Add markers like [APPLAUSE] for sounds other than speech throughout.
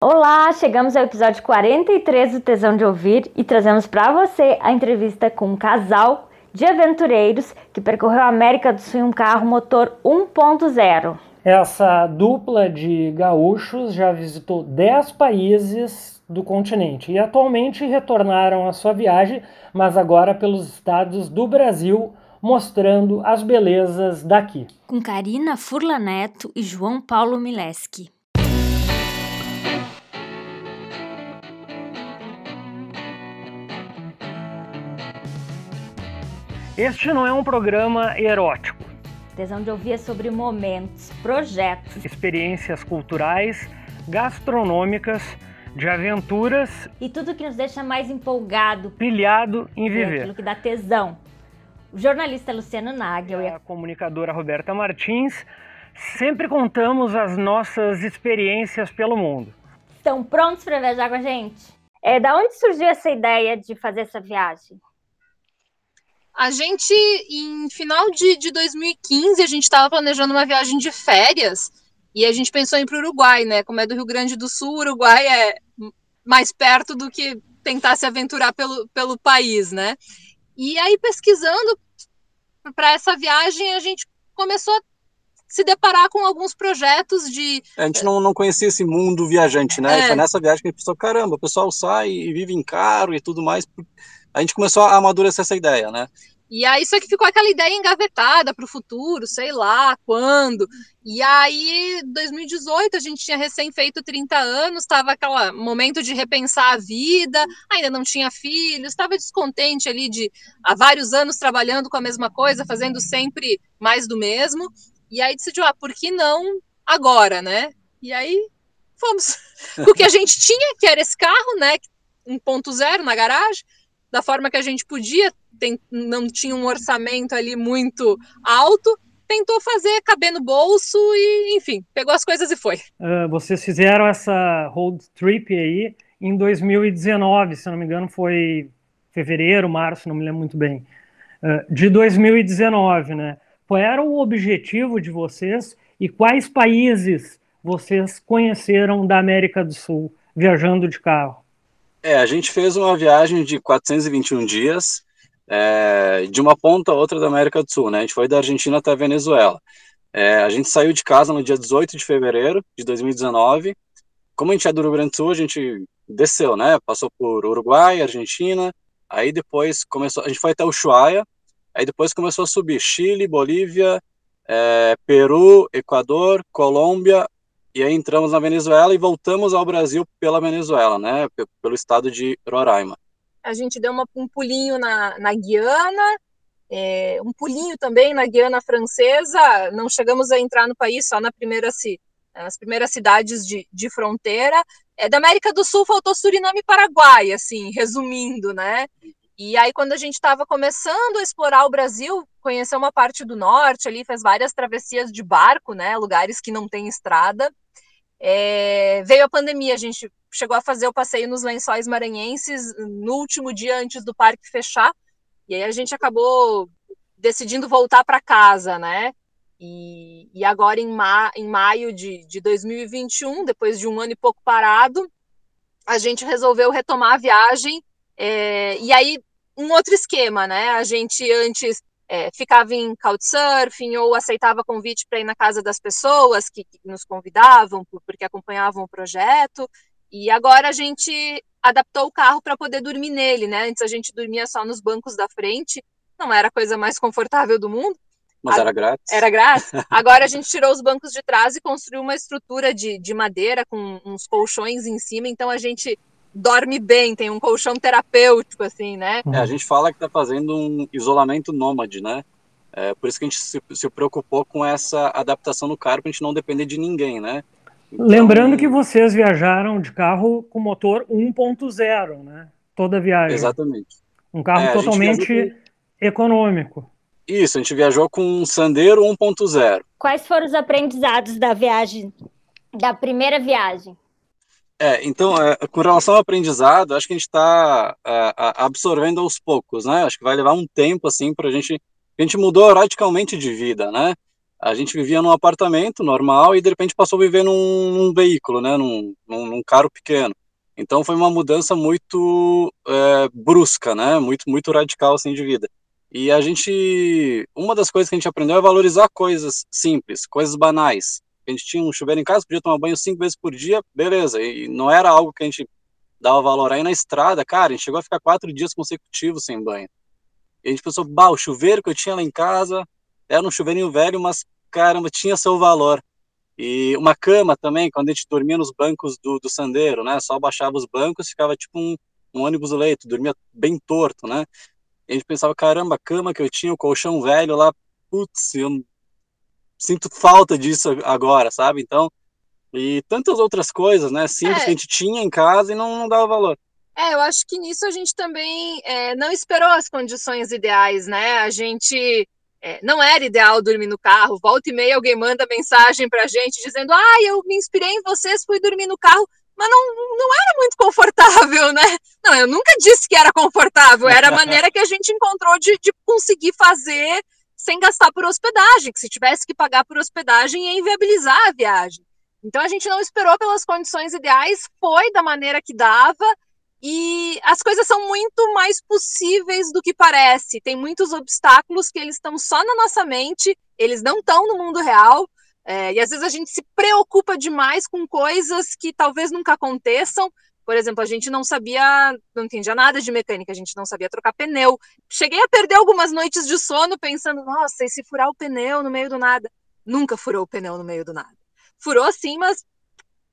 Olá, chegamos ao episódio 43 do Tesão de Ouvir e trazemos para você a entrevista com um casal de aventureiros que percorreu a América do Sul em um carro motor 1.0. Essa dupla de gaúchos já visitou 10 países do continente e atualmente retornaram à sua viagem, mas agora pelos estados do Brasil, mostrando as belezas daqui. Com Karina Furla Neto e João Paulo Mileski. Este não é um programa erótico. Tesão de ouvir é sobre momentos, projetos, experiências culturais, gastronômicas, de aventuras e tudo que nos deixa mais empolgado, pilhado em viver. Aquilo que dá tesão. O jornalista Luciano Nagel e a comunicadora Roberta Martins sempre contamos as nossas experiências pelo mundo. Estão prontos para viajar com a gente? É, da onde surgiu essa ideia de fazer essa viagem? A gente, em final de, de 2015, a gente estava planejando uma viagem de férias e a gente pensou em ir para o Uruguai, né? Como é do Rio Grande do Sul, o Uruguai é mais perto do que tentar se aventurar pelo, pelo país, né? E aí, pesquisando para essa viagem, a gente começou a se deparar com alguns projetos de. A gente não, não conhecia esse mundo viajante, né? É. Foi nessa viagem que a gente pensou: caramba, o pessoal sai e vive em carro e tudo mais a gente começou a amadurecer essa ideia, né? E aí só que ficou aquela ideia engavetada para o futuro, sei lá quando. E aí, 2018, a gente tinha recém feito 30 anos, estava aquele momento de repensar a vida, ainda não tinha filhos, estava descontente ali de há vários anos trabalhando com a mesma coisa, fazendo sempre mais do mesmo. E aí decidiu, ah, por que não agora, né? E aí fomos. [LAUGHS] o que a gente tinha, que era esse carro, né? 1.0 na garagem da forma que a gente podia, tem, não tinha um orçamento ali muito alto, tentou fazer caber no bolso e, enfim, pegou as coisas e foi. Uh, vocês fizeram essa road trip aí em 2019, se não me engano, foi fevereiro, março, não me lembro muito bem, uh, de 2019, né? Qual era o objetivo de vocês e quais países vocês conheceram da América do Sul viajando de carro? É, a gente fez uma viagem de 421 dias, é, de uma ponta a outra da América do Sul, né? A gente foi da Argentina até a Venezuela. É, a gente saiu de casa no dia 18 de fevereiro de 2019. Como a gente é do Rio Grande do Sul, a gente desceu, né? Passou por Uruguai, Argentina, aí depois começou, a gente foi até Ushuaia, aí depois começou a subir Chile, Bolívia, é, Peru, Equador, Colômbia, e aí entramos na Venezuela e voltamos ao Brasil pela Venezuela, né, pelo estado de Roraima. A gente deu uma, um pulinho na, na Guiana, é, um pulinho também na Guiana Francesa, não chegamos a entrar no país só na primeira, nas primeiras cidades de, de fronteira. É, da América do Sul faltou Suriname e Paraguai, assim, resumindo, né? E aí, quando a gente estava começando a explorar o Brasil, conheceu uma parte do norte ali, fez várias travessias de barco, né? Lugares que não tem estrada. É, veio a pandemia, a gente chegou a fazer o passeio nos lençóis maranhenses no último dia antes do parque fechar, e aí a gente acabou decidindo voltar para casa, né? E, e agora em, ma, em maio de, de 2021, depois de um ano e pouco parado, a gente resolveu retomar a viagem. É, e aí, um outro esquema, né? A gente antes é, ficava em couchsurfing ou aceitava convite para ir na casa das pessoas que, que nos convidavam porque acompanhavam o projeto. E agora a gente adaptou o carro para poder dormir nele, né? Antes a gente dormia só nos bancos da frente, não era a coisa mais confortável do mundo. Mas era grátis. Era grátis. [LAUGHS] Agora a gente tirou os bancos de trás e construiu uma estrutura de, de madeira com uns colchões em cima, então a gente dorme bem, tem um colchão terapêutico, assim, né? É, a gente fala que está fazendo um isolamento nômade, né? É, por isso que a gente se, se preocupou com essa adaptação no carro, para a gente não depender de ninguém, né? Então... Lembrando que vocês viajaram de carro com motor 1.0, né? Toda viagem. Exatamente. Um carro é, totalmente econômico. Isso, a gente viajou com um Sandero 1.0. Quais foram os aprendizados da viagem, da primeira viagem? É, então, é, com relação ao aprendizado, acho que a gente está é, absorvendo aos poucos, né? Acho que vai levar um tempo, assim, para a gente. A gente mudou radicalmente de vida, né? a gente vivia num apartamento normal e de repente passou a viver num, num veículo, né, num, num, num, carro pequeno. Então foi uma mudança muito é, brusca, né, muito muito radical assim de vida. E a gente, uma das coisas que a gente aprendeu é valorizar coisas simples, coisas banais. A gente tinha um chuveiro em casa, podia tomar banho cinco vezes por dia, beleza. E não era algo que a gente dava valor. Aí na estrada, cara, a gente chegou a ficar quatro dias consecutivos sem banho. E a gente pensou, bah, o chuveiro que eu tinha lá em casa era um chuveirinho velho, mas caramba, tinha seu valor. E uma cama também, quando a gente dormia nos bancos do, do sandeiro, né? Só baixava os bancos, ficava tipo um, um ônibus leito, dormia bem torto, né? a gente pensava, caramba, a cama que eu tinha, o colchão velho lá, putz, eu sinto falta disso agora, sabe? Então, e tantas outras coisas, né, simples é. que a gente tinha em casa e não, não dava valor. É, eu acho que nisso a gente também é, não esperou as condições ideais, né? A gente é, não era ideal dormir no carro. Volta e meia alguém manda mensagem pra gente dizendo: Ah, eu me inspirei em vocês, fui dormir no carro mas não, não era muito confortável, né? Não, eu nunca disse que era confortável, era a [LAUGHS] maneira que a gente encontrou de, de conseguir fazer sem gastar por hospedagem, que se tivesse que pagar por hospedagem ia inviabilizar a viagem. Então a gente não esperou pelas condições ideais, foi da maneira que dava, e as coisas são muito mais possíveis do que parece. Tem muitos obstáculos que eles estão só na nossa mente, eles não estão no mundo real. É, e às vezes a gente se preocupa demais com coisas que talvez nunca aconteçam. Por exemplo, a gente não sabia, não entendia nada de mecânica, a gente não sabia trocar pneu. Cheguei a perder algumas noites de sono pensando, nossa, e se furar o pneu no meio do nada? Nunca furou o pneu no meio do nada. Furou sim, mas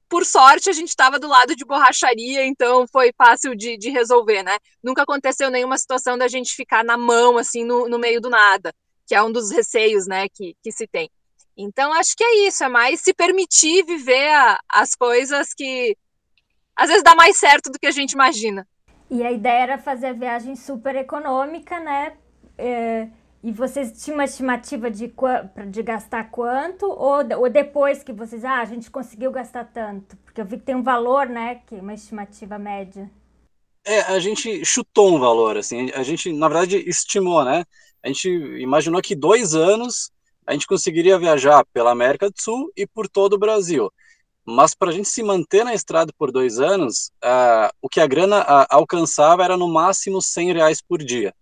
por sorte a gente estava do lado de borracharia, então foi fácil de, de, resolver, né? Nunca aconteceu nenhuma situação da gente ficar na mão, assim, no, no meio do nada, que é um dos receios, né, que, que se tem. Então, acho que é isso, é mais se permitir viver a, as coisas que às vezes dá mais certo do que a gente imagina. E a ideia era fazer a viagem super econômica, né? É, e vocês tinham uma estimativa de, de gastar quanto? Ou, ou depois que vocês, ah, a gente conseguiu gastar tanto? Porque eu vi que tem um valor, né? Que é uma estimativa média. É, a gente chutou um valor, assim, a gente, na verdade, estimou, né? A gente imaginou que dois anos a gente conseguiria viajar pela América do Sul e por todo o Brasil. Mas para a gente se manter na estrada por dois anos, uh, o que a grana uh, alcançava era no máximo 100 reais por dia.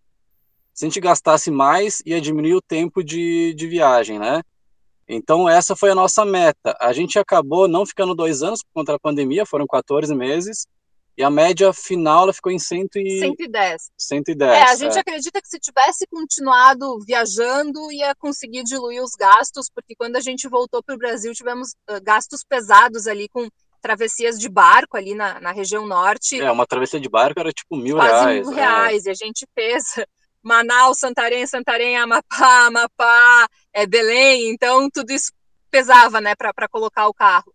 Se a gente gastasse mais, ia diminuir o tempo de, de viagem, né? Então, essa foi a nossa meta. A gente acabou não ficando dois anos por conta da pandemia, foram 14 meses, e a média final ela ficou em cento e... 110. 110. É, a gente é. acredita que se tivesse continuado viajando, ia conseguir diluir os gastos, porque quando a gente voltou para o Brasil, tivemos uh, gastos pesados ali com travessias de barco ali na, na região norte. É, uma travessia de barco era tipo mil quase reais. mil é. reais. É. E a gente fez [LAUGHS] Manaus, Santarém, Santarém, Amapá, Amapá, é, Belém. Então, tudo isso pesava, né, para colocar o carro.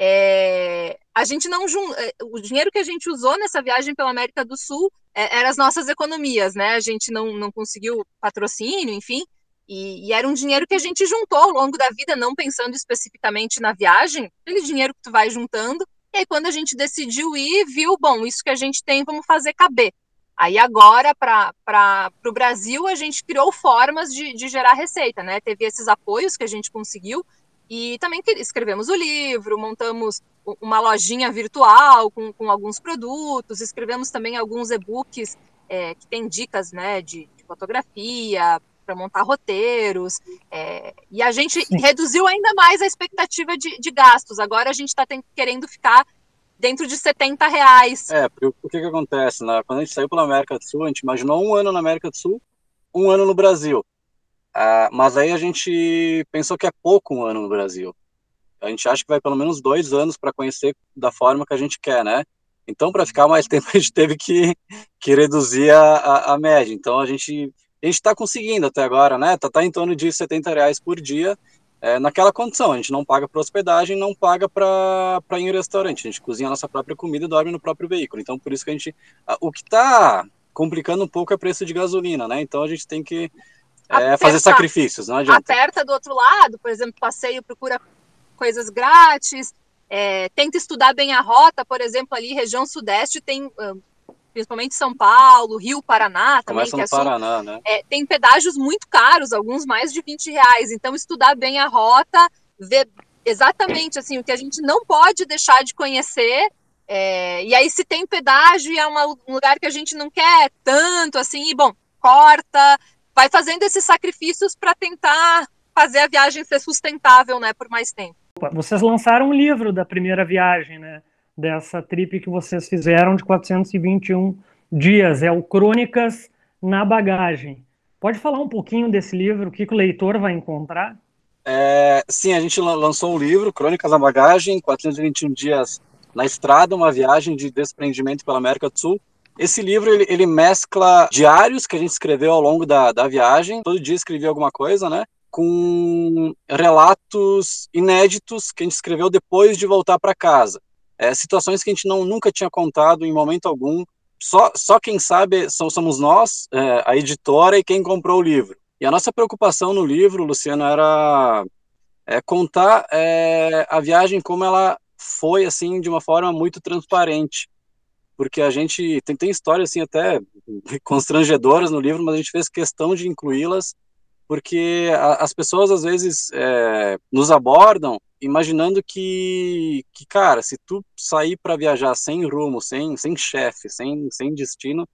É, a gente não é, o dinheiro que a gente usou nessa viagem pela América do Sul é, eram as nossas economias, né? A gente não, não conseguiu patrocínio, enfim, e, e, era um dinheiro que a gente juntou ao longo da vida, não pensando especificamente na viagem, aquele dinheiro que tu vai juntando. E aí, quando a gente decidiu ir, viu, bom, isso que a gente tem, vamos fazer caber. Aí agora, para o Brasil, a gente criou formas de, de gerar receita, né? Teve esses apoios que a gente conseguiu, e também escrevemos o livro, montamos uma lojinha virtual com, com alguns produtos, escrevemos também alguns e-books é, que tem dicas né, de, de fotografia, para montar roteiros. É, e a gente Sim. reduziu ainda mais a expectativa de, de gastos. Agora a gente está querendo ficar dentro de 70 reais. É, porque o que, que acontece? Né? Quando a gente saiu pela América do Sul, a gente imaginou um ano na América do Sul, um ano no Brasil. Uh, mas aí a gente pensou que é pouco um ano no Brasil. A gente acha que vai pelo menos dois anos para conhecer da forma que a gente quer, né? Então, para ficar mais [LAUGHS] tempo, a gente teve que, que reduzir a, a, a média. Então, a gente a gente está conseguindo até agora, né? Tá, tá em torno de 70 reais por dia, é, naquela condição. A gente não paga para hospedagem, não paga para ir em restaurante. A gente cozinha a nossa própria comida e dorme no próprio veículo. Então, por isso que a gente. O que está complicando um pouco é o preço de gasolina, né? Então, a gente tem que é fazer sacrifícios, não adianta. Aperta do outro lado, por exemplo, passeio, procura coisas grátis, é, tenta estudar bem a rota, por exemplo, ali, região sudeste tem uh, principalmente São Paulo, Rio, Paraná também. Começa no é Paraná, né? É, tem pedágios muito caros, alguns mais de 20 reais. Então, estudar bem a rota, ver exatamente assim o que a gente não pode deixar de conhecer. É, e aí, se tem pedágio e é uma, um lugar que a gente não quer tanto, assim, e, bom, corta, vai fazendo esses sacrifícios para tentar fazer a viagem ser sustentável, né, por mais tempo. Vocês lançaram um livro da primeira viagem, né? Dessa trip que vocês fizeram de 421 dias. É o Crônicas na Bagagem. Pode falar um pouquinho desse livro? O que, que o leitor vai encontrar? É, sim, a gente lançou um livro, Crônicas na Bagagem, 421 dias na estrada, uma viagem de desprendimento pela América do Sul. Esse livro ele, ele mescla diários que a gente escreveu ao longo da, da viagem. Todo dia escrevia alguma coisa, né? com relatos inéditos que a gente escreveu depois de voltar para casa. É, situações que a gente não, nunca tinha contado em momento algum. Só, só quem sabe somos nós, é, a editora e quem comprou o livro. E a nossa preocupação no livro, Luciano, era é, contar é, a viagem como ela foi, assim, de uma forma muito transparente. Porque a gente tem, tem histórias, assim, até [LAUGHS] constrangedoras no livro, mas a gente fez questão de incluí-las porque a, as pessoas às vezes é, nos abordam imaginando que, que, cara, se tu sair para viajar sem rumo, sem, sem chefe, sem, sem destino,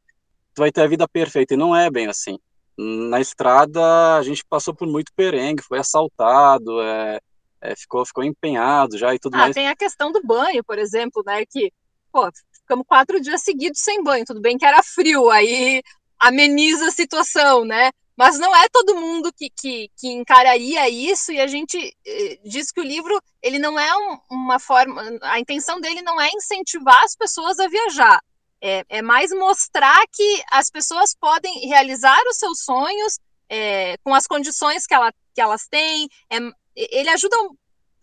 tu vai ter a vida perfeita, e não é bem assim. Na estrada, a gente passou por muito perengue, foi assaltado, é, é, ficou, ficou empenhado já e tudo ah, mais. Tem a questão do banho, por exemplo, né, que, pô, ficamos quatro dias seguidos sem banho, tudo bem que era frio, aí ameniza a situação, né, mas não é todo mundo que, que, que encararia isso, e a gente eh, diz que o livro ele não é um, uma forma. A intenção dele não é incentivar as pessoas a viajar, é, é mais mostrar que as pessoas podem realizar os seus sonhos é, com as condições que, ela, que elas têm. É, ele ajuda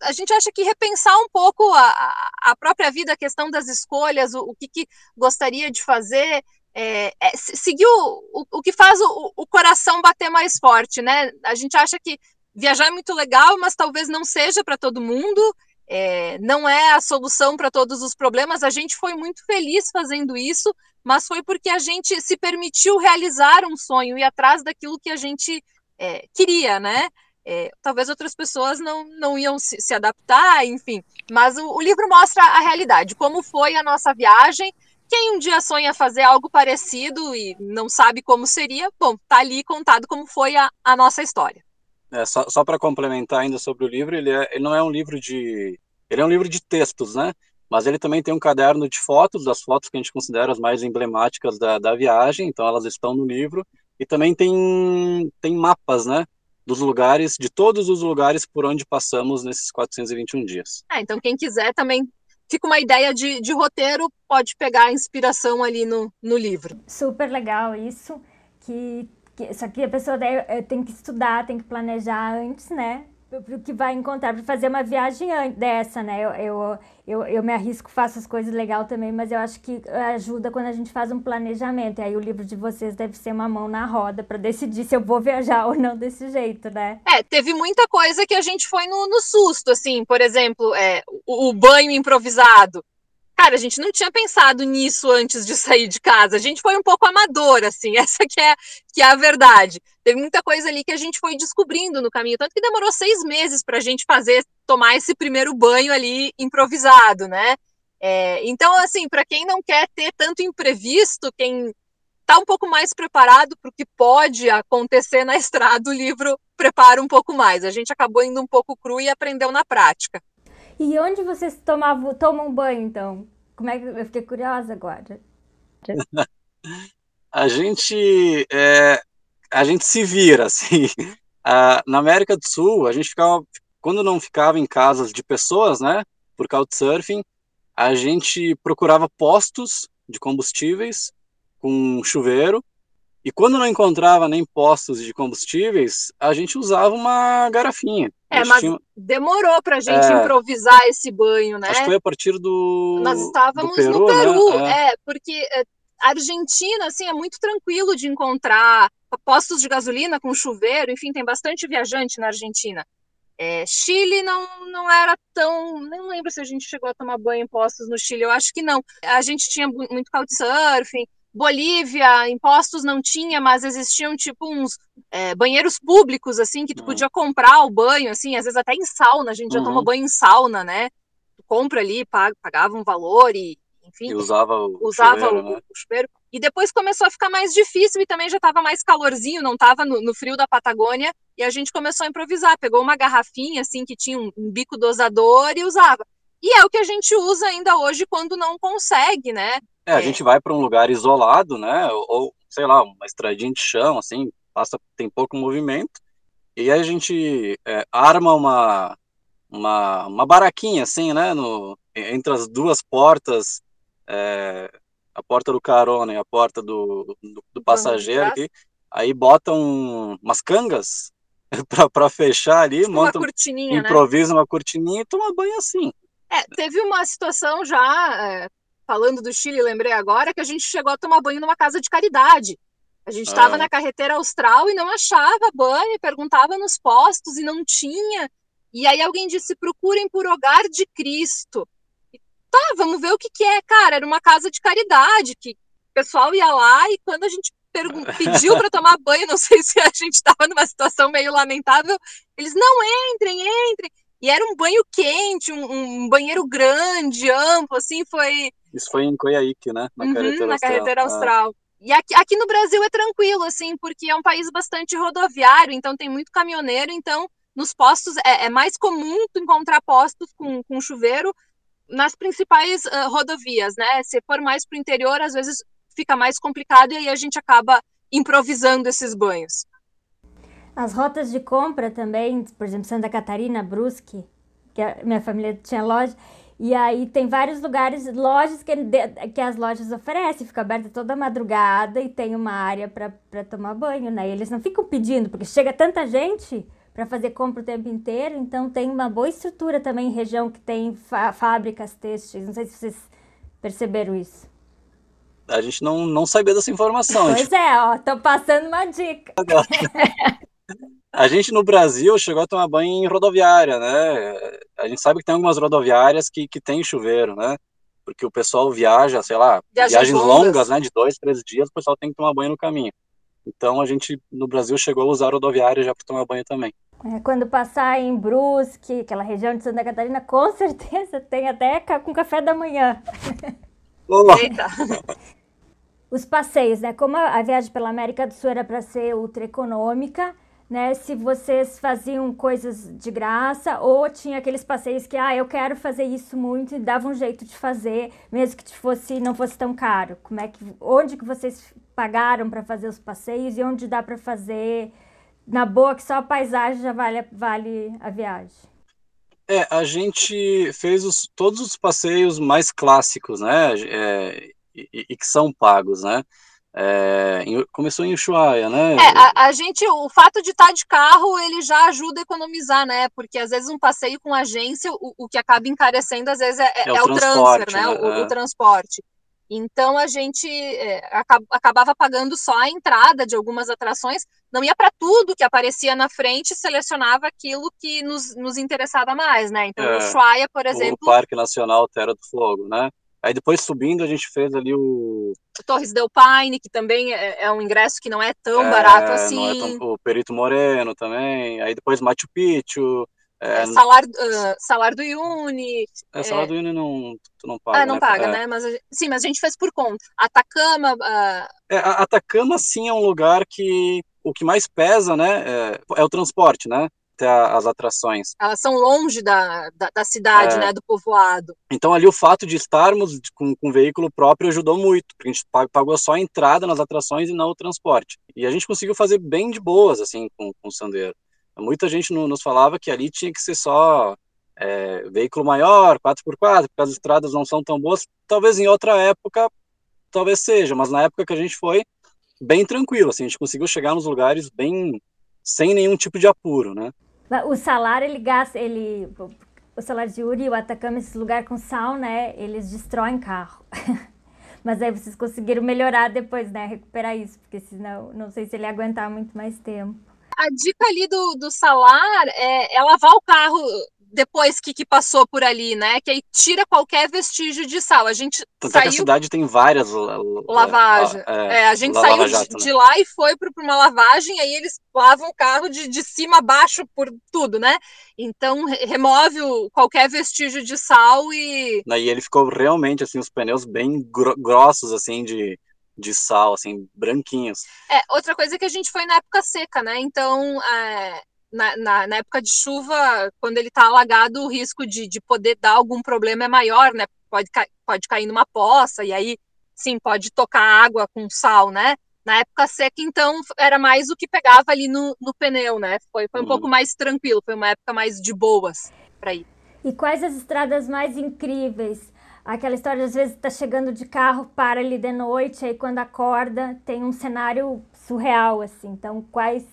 a gente acha que repensar um pouco a, a própria vida, a questão das escolhas, o, o que, que, gostaria de fazer, é, é, seguir o, o, que faz o, o, coração bater mais forte, né? A gente acha que viajar é muito legal, mas talvez não seja para todo mundo, é, não é a solução para todos os problemas. A gente foi muito feliz fazendo isso, mas foi porque a gente se permitiu realizar um sonho e atrás daquilo que a gente é, queria, né? É, talvez outras pessoas não, não iam se, se adaptar, enfim. Mas o, o livro mostra a realidade, como foi a nossa viagem, quem um dia sonha fazer algo parecido e não sabe como seria, bom, tá ali contado como foi a, a nossa história. É, só só para complementar ainda sobre o livro, ele, é, ele não é um livro de. Ele é um livro de textos, né? Mas ele também tem um caderno de fotos, das fotos que a gente considera as mais emblemáticas da, da viagem, então elas estão no livro. E também tem, tem mapas, né? Dos lugares, de todos os lugares por onde passamos nesses 421 dias. É, então quem quiser também fica uma ideia de, de roteiro, pode pegar a inspiração ali no, no livro. Super legal isso, que, que só que a pessoa deve, tem que estudar, tem que planejar antes, né? Que vai encontrar para fazer uma viagem dessa, né? Eu, eu, eu, eu, me arrisco, faço as coisas legal também, mas eu acho que ajuda quando a gente faz um planejamento. E aí o livro de vocês deve ser uma mão na roda para decidir se eu vou viajar [LAUGHS] ou não desse jeito, né? É, teve muita coisa que a gente foi no, no susto, assim, por exemplo, é, o, o banho improvisado. Cara, a gente não tinha pensado nisso antes de sair de casa. A gente foi um pouco amador, assim, [LAUGHS] essa que é, que é a verdade. Teve muita coisa ali que a gente foi descobrindo no caminho, tanto que demorou seis meses para a gente fazer, tomar esse primeiro banho ali improvisado, né? É, então, assim, para quem não quer ter tanto imprevisto, quem está um pouco mais preparado para o que pode acontecer na [LAUGHS] estrada, o livro prepara um pouco mais. A gente acabou indo um pouco cru e aprendeu na prática. E onde vocês tomavam, tomam banho, então? Como é que eu fiquei curiosa agora? [LAUGHS] a gente é, a gente se vira [LAUGHS] assim. na América do Sul, a gente ficava quando não ficava em casas de pessoas, né, por couchsurfing, a gente procurava postos de combustíveis com chuveiro e quando não encontrava nem postos de combustíveis, a gente usava uma garrafinha. É, mas tinha... demorou para a gente é... improvisar esse banho, né? Acho que foi a partir do. Nós estávamos Peru, no Peru, né? é. é, porque é, a Argentina, assim, é muito tranquilo de encontrar postos de gasolina com chuveiro, enfim, tem bastante viajante na Argentina. É, Chile não, não era tão. Nem lembro se a gente chegou a tomar banho em postos no Chile, eu acho que não. A gente tinha muito couchsurfing, Bolívia, impostos não tinha, mas existiam tipo uns é, banheiros públicos, assim, que tu uhum. podia comprar o banho, assim, às vezes até em sauna, a gente já toma uhum. banho em sauna, né? Tu compra ali, paga, pagava um valor e, enfim. E usava o usava chuveiro, o, né? o chuveiro. E depois começou a ficar mais difícil e também já estava mais calorzinho, não estava no, no, frio da Patagônia, e a gente começou a improvisar. Pegou uma garrafinha, assim, que tinha um, um bico dosador e usava. E é o que a gente usa ainda hoje quando não consegue, né? É, a é. gente vai para um lugar isolado, né? Ou, sei lá, uma estradinha de chão, assim, passa, tem pouco movimento, e aí a gente é, arma uma, uma, uma baraquinha, assim, né? No, entre as duas portas, é, a porta do carona e a porta do, do, do passageiro aqui, aí botam umas cangas [LAUGHS] para fechar ali, tipo monta, uma cortininha, né? improvisa né? uma cortininha e toma banho assim. É, teve uma situação já, é, falando do Chile, lembrei agora, que a gente chegou a tomar banho numa casa de caridade. A gente estava ah. na carretera austral e não achava banho, perguntava nos postos e não tinha. E aí alguém disse: procurem por Hogar de Cristo. E, tá, vamos ver o que, que é. Cara, era uma casa de caridade, que o pessoal ia lá e quando a gente pediu para tomar banho, [LAUGHS] não sei se a gente estava numa situação meio lamentável, eles não entrem, entrem. E era um banho quente, um, um banheiro grande, amplo, assim, foi. Isso foi em Coiaíque, né? Na uhum, carretera na austral. Carretera austral. Ah. E aqui, aqui no Brasil é tranquilo, assim, porque é um país bastante rodoviário, então tem muito caminhoneiro, então nos postos é, é mais comum encontrar postos com, com chuveiro nas principais uh, rodovias, né? Se for mais para o interior, às vezes fica mais complicado e aí a gente acaba improvisando esses banhos. As rotas de compra também, por exemplo, Santa Catarina, Brusque, que a minha família tinha loja, e aí tem vários lugares, lojas que, que as lojas oferecem, fica aberta toda madrugada e tem uma área para tomar banho, né? E eles não ficam pedindo, porque chega tanta gente para fazer compra o tempo inteiro, então tem uma boa estrutura também em região que tem fábricas têxteis. Não sei se vocês perceberam isso. A gente não, não sabia dessa informação. Pois gente... é, ó, tô passando uma dica. [LAUGHS] A gente no Brasil chegou a tomar banho em rodoviária, né? A gente sabe que tem algumas rodoviárias que, que tem chuveiro, né? Porque o pessoal viaja, sei lá, Viagens, viagens longas. longas, né? De dois, três dias, o pessoal tem que tomar banho no caminho. Então a gente no Brasil chegou a usar rodoviária já para tomar banho também. É, quando passar em Brusque, aquela região de Santa Catarina, [LAUGHS] com certeza tem até com café da manhã. Eita! Os passeios, né? Como a viagem pela América do Sul era para ser ultra econômica, né? Se vocês faziam coisas de graça ou tinha aqueles passeios que, ah, eu quero fazer isso muito e dava um jeito de fazer, mesmo que fosse não fosse tão caro. Como é que, onde que vocês pagaram para fazer os passeios e onde dá para fazer na boa que só a paisagem já vale, vale a viagem? É, a gente fez os, todos os passeios mais clássicos, né? É, e, e que são pagos, né? É, começou em Ushuaia, né? É, a, a, gente, o fato de estar de carro, ele já ajuda a economizar, né? Porque às vezes um passeio com agência, o, o que acaba encarecendo às vezes é, é, é o, o transfer, né? né? O, o, é. transporte. Então a gente é, acabava pagando só a entrada de algumas atrações, não ia para tudo que aparecia na frente, selecionava aquilo que nos, nos interessava mais, né? Então o Ushuaia, por exemplo. O Parque Nacional Terra do Fogo, né? Aí depois subindo a gente fez ali o Torres del Paine, que também é, é um ingresso que não é tão é, barato assim. Não é tão, o Perito Moreno também. Aí depois Machu Picchu. É, é Salar, uh, Salar do Uyuni. É, Salar do Uyuni não, tu não paga. Ah, não né? paga, é. né? Mas, sim, mas a gente fez por conta. Atacama. Uh... É, Atacama, sim, é um lugar que o que mais pesa, né, é, é o transporte, né? Até as atrações. Elas são longe da, da, da cidade, é. né, do povoado. Então ali o fato de estarmos com, com veículo próprio ajudou muito, porque a gente pagou só a entrada nas atrações e não o transporte. E a gente conseguiu fazer bem de boas, assim, com, com o Sandeiro. Muita gente no, nos falava que ali tinha que ser só é, veículo maior, 4x4, porque as estradas não são tão boas. Talvez em outra época, talvez seja, mas na época que a gente foi, bem tranquilo, assim, a gente conseguiu chegar nos lugares bem sem nenhum tipo de apuro, né? O salário, ele gasta, ele, o salário de Yuri e o Atacama, esse lugar com sal, né, eles destroem carro. [LAUGHS] Mas aí vocês conseguiram melhorar depois, né, recuperar isso, porque senão, não sei se ele aguentar muito mais tempo. A dica ali do, do salar é, é lavar o carro depois que, que passou por ali, né? Que aí tira qualquer vestígio de sal. A gente Tanto saiu... que a cidade tem várias lavagens. É, é, a gente saiu de, né? de, lá e foi para uma lavagem, aí eles lavam o carro de, de cima a baixo por tudo, né? Então remove o, qualquer vestígio de sal e. E ele ficou realmente assim, os pneus bem grossos, assim, de, de sal, assim, branquinhos. É, outra coisa é que a gente foi na época seca, né? Então, é, na, na, na, época de chuva, quando ele está alagado, o risco de, de poder dar algum problema é maior, né? Pode, pode cair numa poça, e aí, sim, pode tocar água com sal, né? Na época seca, então, era mais o que pegava ali no, no pneu, né? Foi, foi um uhum. pouco mais tranquilo, foi uma época mais de boas para ir. E quais as estradas mais incríveis? Aquela história, às vezes, está chegando de carro, para ali de noite, aí quando acorda, tem um cenário surreal, assim. Então, quais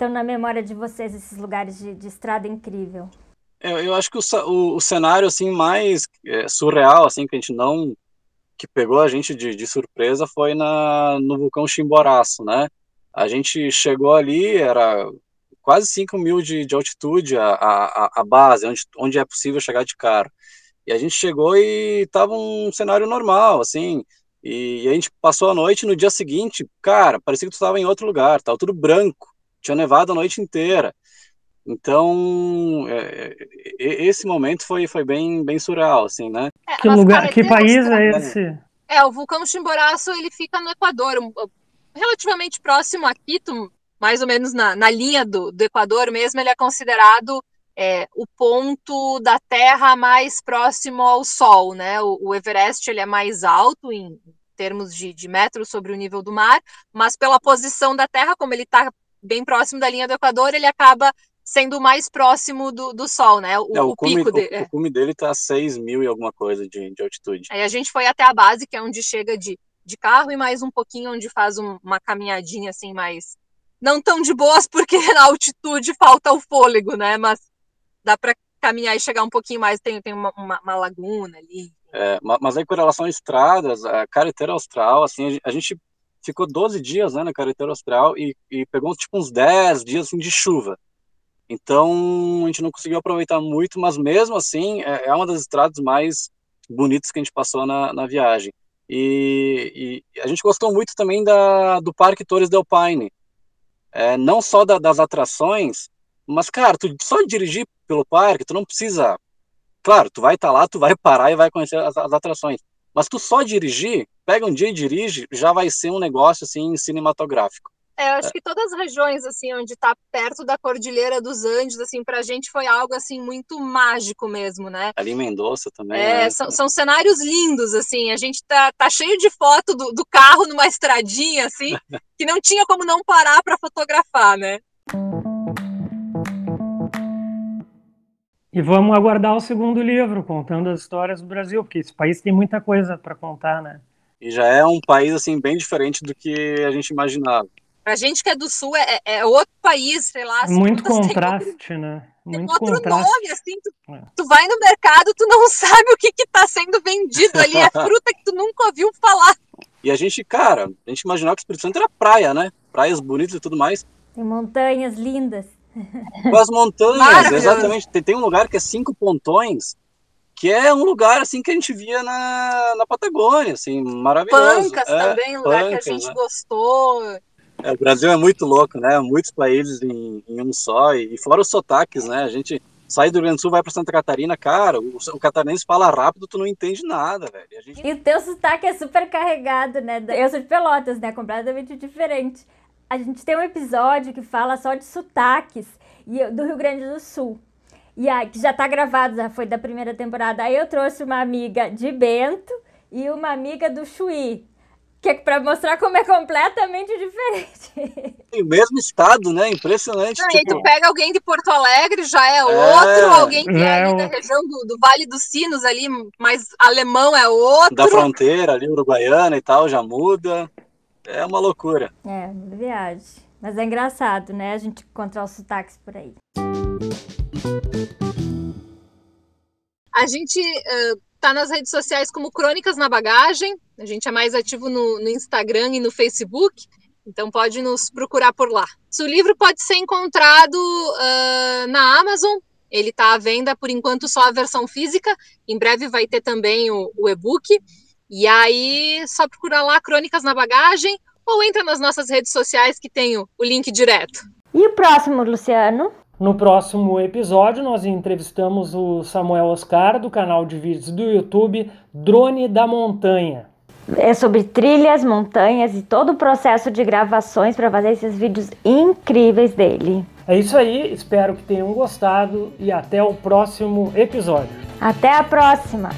estão na memória de vocês esses lugares de, de estrada incrível? Eu, eu acho que o, o, o, cenário assim mais é, surreal assim que a gente não que pegou a gente de, de surpresa foi na no vulcão Chimboraço, né? A gente chegou ali era quase 5 mil de, de altitude a, a, a base, onde, onde é possível chegar de carro. E a gente chegou e tava um cenário normal, assim, e, e a gente passou a noite no dia seguinte, cara, parecia que tu estava em outro lugar, tava tudo branco, tinha nevado a noite inteira. Então, é, é, esse momento foi, foi bem, bem surreal, assim, né? É, que lugar, que país é esse? É, o vulcão Chimboraço, ele fica no Equador, relativamente próximo a Quito, mais ou menos na, na linha do, do Equador mesmo, ele é considerado é, o ponto da Terra mais próximo ao Sol, né? O, o Everest, ele é mais alto em termos de, de metros sobre o nível do mar, mas pela posição da Terra, como ele está bem próximo da linha do Equador, ele acaba sendo mais próximo do, do Sol, né? O, é, o, o cume, pico dele. O, o, cume dele tá a 6 mil e alguma coisa de, de altitude. Aí a gente foi até a base, que é onde chega de, de carro, e mais um pouquinho onde faz um, uma caminhadinha assim mais. Não tão de boas, [LAUGHS] porque na altitude falta o fôlego, né? Mas dá para caminhar e chegar um pouquinho mais. Tem, tem uma, uma, uma laguna ali. É, mas aí com relação a estradas, a carretera austral, assim, a gente ficou 12 dias né, na carretera austral e, e pegou tipo uns 10 dias assim, de chuva. Então a gente não conseguiu aproveitar muito, mas mesmo assim é, é uma das estradas mais bonitas que a gente passou na, na viagem. E, e, a gente gostou muito também da, do Parque Torres del Paine. É, não só da, das atrações, mas, cara, tu só dirigir pelo parque, tu não precisa. Claro, tu vai estar tá lá, tu vai [LAUGHS] parar e vai conhecer as, as atrações. Mas tu só dirigir, pega um dia e dirige, já vai ser um negócio assim cinematográfico. É, eu acho é. que todas as regiões assim onde está perto da Cordilheira dos Andes, assim, para a gente foi algo assim muito mágico mesmo, né? Ali em Mendoza também. É, né? são, são, cenários lindos, assim. A gente tá, tá cheio de foto do, do carro numa estradinha, assim, [LAUGHS] que não tinha como não parar para fotografar, né? E vamos aguardar o segundo livro, contando as histórias do Brasil, porque esse país tem muita coisa para contar, né? E já é um país assim bem diferente do que a gente imaginava. Pra gente que é do sul, é, é outro país, sei lá. Assim, Muito contraste, tem, né? Muito tem outro contraste. nome, assim, tu, é. tu, vai no mercado, tu não [LAUGHS] sabe o que que tá sendo vendido ali, é [LAUGHS] fruta que tu nunca ouviu falar. E a gente, cara, a gente imaginava que o Espírito Santo era praia, né? Praias bonitas e tudo mais. Tem montanhas lindas. Com as montanhas, exatamente. Tem, tem, um lugar que é cinco pontões, que é um lugar assim que a gente via na, na Patagônia, assim, maravilhoso. Pancas é, também, um lugar Pancas, que a gente né? gostou. É, o Brasil é muito louco, né? Muitos países em, em um só, e, e, fora os sotaques, né? A gente sai do Rio Grande do Sul, vai para Santa Catarina, cara, o, o, catarinense fala rápido, tu não entende nada, velho. A gente... E o teu sotaque é super carregado, né? Eu sou de Pelotas, né? Completamente diferente a gente tem um episódio que fala só de sotaques do Rio Grande do Sul. E aí, que já está gravado, já foi da primeira temporada. Aí eu trouxe uma amiga de Bento e uma amiga do Chuí. Que é para mostrar como é completamente diferente. [LAUGHS] o mesmo estado, né? Impressionante. Não, tipo... aí tu pega alguém de Porto Alegre, já é, é outro, alguém que é, é ali da região do, do, Vale dos Sinos ali, mas alemão é outro. Da fronteira ali, uruguaiana e tal, já muda. É uma loucura. É, uma viagem. Mas é engraçado, né? A gente encontrar os sotaques por aí. A gente uh, tá nas redes sociais como Crônicas na Bagagem. A gente é mais ativo no, no Instagram e no Facebook. Então pode nos procurar por lá. O livro pode ser encontrado uh, na Amazon, Ele está à venda por enquanto só a versão física. Em breve vai ter também o, o e-book. E aí, só procura lá Crônicas na Bagagem ou entra nas nossas redes sociais que tem o, o link direto. E o próximo, Luciano? No próximo episódio, nós entrevistamos o Samuel Oscar, do canal de vídeos do YouTube Drone da Montanha. É sobre trilhas, montanhas e todo o processo de gravações para fazer esses vídeos incríveis dele. É isso aí, espero que tenham gostado e até o próximo episódio. Até a próxima!